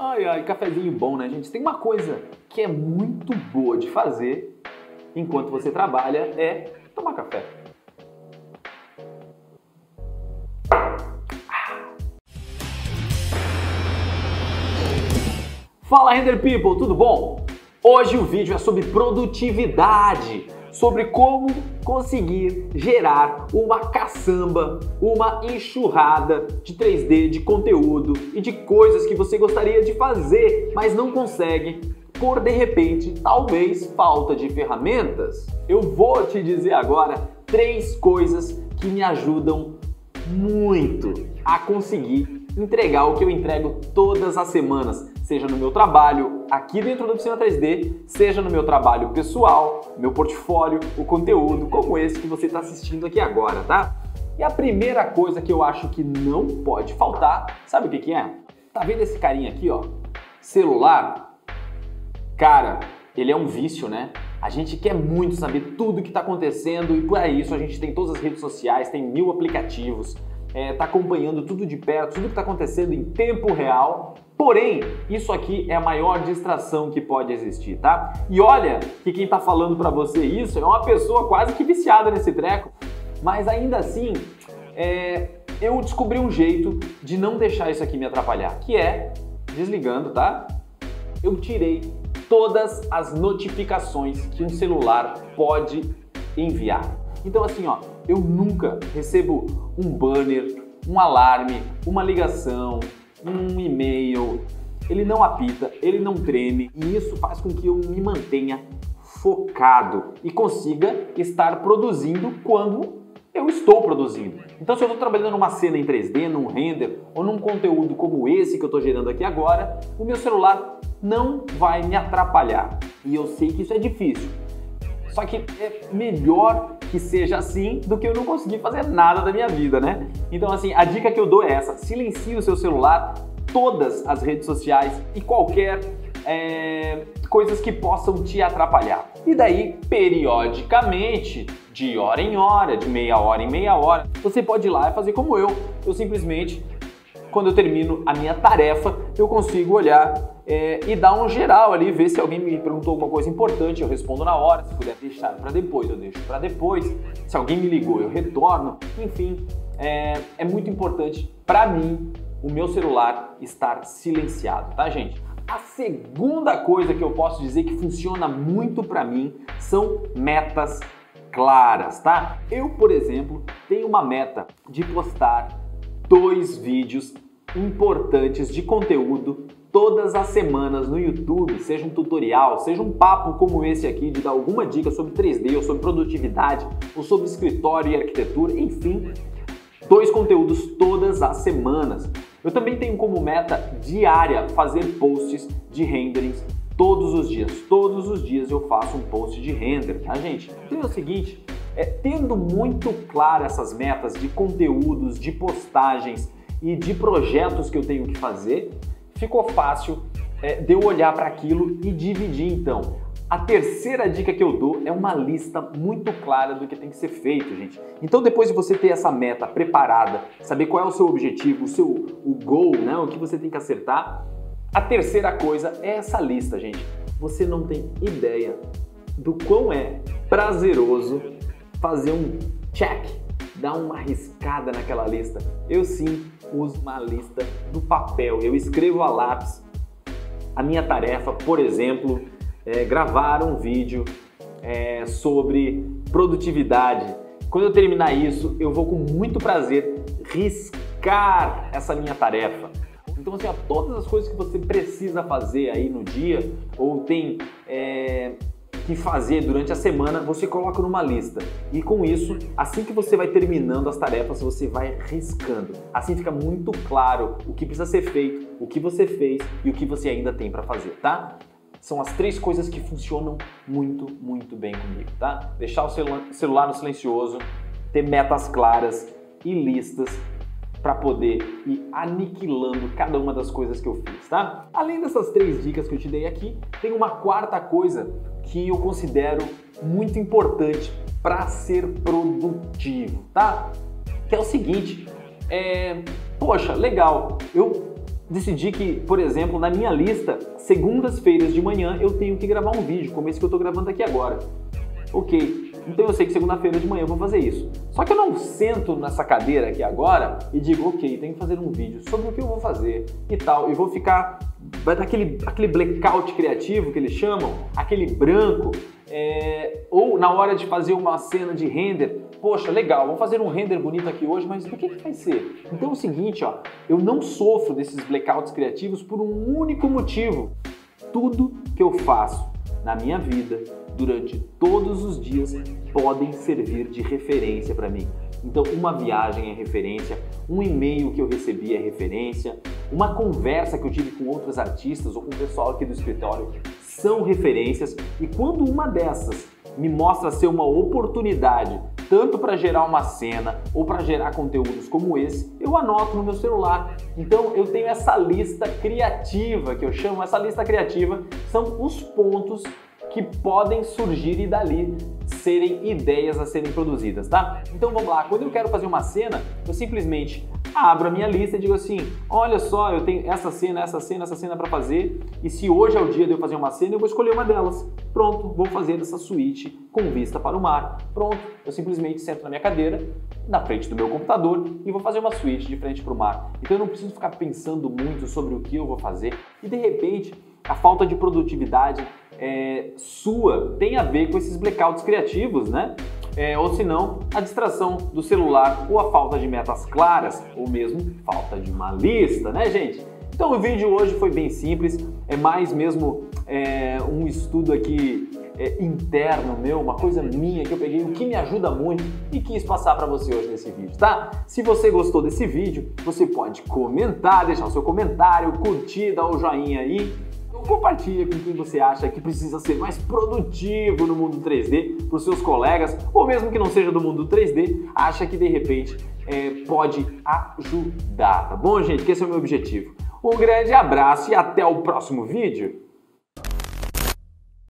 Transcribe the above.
Ai, ai, cafezinho bom, né, gente? Tem uma coisa que é muito boa de fazer enquanto você trabalha é tomar café. Fala Render People, tudo bom? Hoje o vídeo é sobre produtividade, sobre como conseguir gerar uma caçamba, uma enxurrada de 3D, de conteúdo e de coisas que você gostaria de fazer, mas não consegue por de repente, talvez falta de ferramentas. Eu vou te dizer agora três coisas que me ajudam muito a conseguir entregar o que eu entrego todas as semanas, seja no meu trabalho aqui dentro da oficina 3D, seja no meu trabalho pessoal, meu portfólio, o conteúdo como esse que você está assistindo aqui agora, tá? E a primeira coisa que eu acho que não pode faltar, sabe o que, que é? Tá vendo esse carinha aqui, ó? Celular? Cara, ele é um vício, né? A gente quer muito saber tudo o que está acontecendo e por isso a gente tem todas as redes sociais, tem mil aplicativos, é, tá acompanhando tudo de perto, tudo que está acontecendo em tempo real. Porém, isso aqui é a maior distração que pode existir, tá? E olha que quem está falando para você isso é uma pessoa quase que viciada nesse treco, mas ainda assim, é, eu descobri um jeito de não deixar isso aqui me atrapalhar, que é desligando, tá? Eu tirei todas as notificações que um celular pode enviar. Então assim, ó, eu nunca recebo um banner, um alarme, uma ligação, um e-mail. Ele não apita, ele não treme e isso faz com que eu me mantenha focado e consiga estar produzindo quando eu estou produzindo. Então, se eu estou trabalhando numa cena em 3D, num render ou num conteúdo como esse que eu estou gerando aqui agora, o meu celular não vai me atrapalhar. E eu sei que isso é difícil. Só que é melhor que seja assim do que eu não conseguir fazer nada da minha vida, né? Então, assim, a dica que eu dou é essa: silencie o seu celular, todas as redes sociais e qualquer é, coisas que possam te atrapalhar. E daí, periodicamente, de hora em hora, de meia hora em meia hora, você pode ir lá e fazer como eu. Eu simplesmente, quando eu termino a minha tarefa, eu consigo olhar é, e dar um geral ali, ver se alguém me perguntou alguma coisa importante, eu respondo na hora. Se puder deixar para depois, eu deixo para depois. Se alguém me ligou, eu retorno. Enfim, é, é muito importante para mim o meu celular estar silenciado, tá, gente? A segunda coisa que eu posso dizer que funciona muito para mim são metas claras, tá? Eu, por exemplo, tenho uma meta de postar dois vídeos importantes de conteúdo todas as semanas no YouTube, seja um tutorial, seja um papo como esse aqui de dar alguma dica sobre 3D ou sobre produtividade ou sobre escritório e arquitetura, enfim, dois conteúdos todas as semanas. Eu também tenho como meta diária fazer posts de renderings todos os dias. Todos os dias eu faço um post de render, tá, gente? Então é o seguinte, é, tendo muito claro essas metas de conteúdos, de postagens e de projetos que eu tenho que fazer, ficou fácil é, de eu olhar para aquilo e dividir então. A terceira dica que eu dou é uma lista muito clara do que tem que ser feito, gente. Então, depois de você ter essa meta preparada, saber qual é o seu objetivo, o seu o goal, né, o que você tem que acertar, a terceira coisa é essa lista, gente. Você não tem ideia do quão é prazeroso fazer um check, dar uma riscada naquela lista. Eu sim uso uma lista do papel. Eu escrevo a lápis a minha tarefa, por exemplo, é, gravar um vídeo é, sobre produtividade. Quando eu terminar isso, eu vou com muito prazer riscar essa minha tarefa. Então, assim, todas as coisas que você precisa fazer aí no dia ou tem é, que fazer durante a semana, você coloca numa lista. E com isso, assim que você vai terminando as tarefas, você vai riscando. Assim fica muito claro o que precisa ser feito, o que você fez e o que você ainda tem para fazer, tá? São as três coisas que funcionam muito, muito bem comigo, tá? Deixar o celular no silencioso, ter metas claras e listas para poder ir aniquilando cada uma das coisas que eu fiz, tá? Além dessas três dicas que eu te dei aqui, tem uma quarta coisa que eu considero muito importante para ser produtivo, tá? Que é o seguinte, é, poxa, legal, eu decidi que, por exemplo, na minha lista, segundas-feiras de manhã eu tenho que gravar um vídeo, como esse que eu estou gravando aqui agora. Ok, então eu sei que segunda-feira de manhã eu vou fazer isso. Só que eu não sento nessa cadeira aqui agora e digo, ok, tenho que fazer um vídeo sobre o que eu vou fazer e tal, e vou ficar. Vai dar aquele, aquele blackout criativo que eles chamam, aquele branco, é, ou na hora de fazer uma cena de render, poxa, legal, vamos fazer um render bonito aqui hoje, mas do que, que vai ser? Então é o seguinte, ó, eu não sofro desses blackouts criativos por um único motivo. Tudo que eu faço na minha vida, durante todos os dias, podem servir de referência para mim. Então, uma viagem é referência, um e-mail que eu recebi é referência, uma conversa que eu tive com outros artistas ou com o pessoal aqui do escritório são referências, e quando uma dessas me mostra ser uma oportunidade tanto para gerar uma cena ou para gerar conteúdos como esse, eu anoto no meu celular. Então eu tenho essa lista criativa que eu chamo, essa lista criativa são os pontos que podem surgir e dali serem ideias a serem produzidas, tá? Então vamos lá, quando eu quero fazer uma cena, eu simplesmente abro a minha lista e digo assim: olha só, eu tenho essa cena, essa cena, essa cena para fazer, e se hoje é o dia de eu fazer uma cena, eu vou escolher uma delas. Pronto, vou fazer essa suíte com vista para o mar. Pronto, eu simplesmente sento na minha cadeira, na frente do meu computador e vou fazer uma suíte de frente para o mar. Então eu não preciso ficar pensando muito sobre o que eu vou fazer e de repente a falta de produtividade é, sua tem a ver com esses blackouts criativos, né? É, ou se não, a distração do celular ou a falta de metas claras, ou mesmo falta de uma lista, né, gente? Então o vídeo hoje foi bem simples, é mais mesmo é, um estudo aqui é, interno meu, uma coisa minha que eu peguei, o que me ajuda muito e quis passar para você hoje nesse vídeo, tá? Se você gostou desse vídeo, você pode comentar, deixar o seu comentário, curtir, dar o joinha aí compartilha com quem você acha que precisa ser mais produtivo no mundo 3D, para os seus colegas, ou mesmo que não seja do mundo 3D, acha que de repente é, pode ajudar, tá bom, gente? Que esse é o meu objetivo. Um grande abraço e até o próximo vídeo.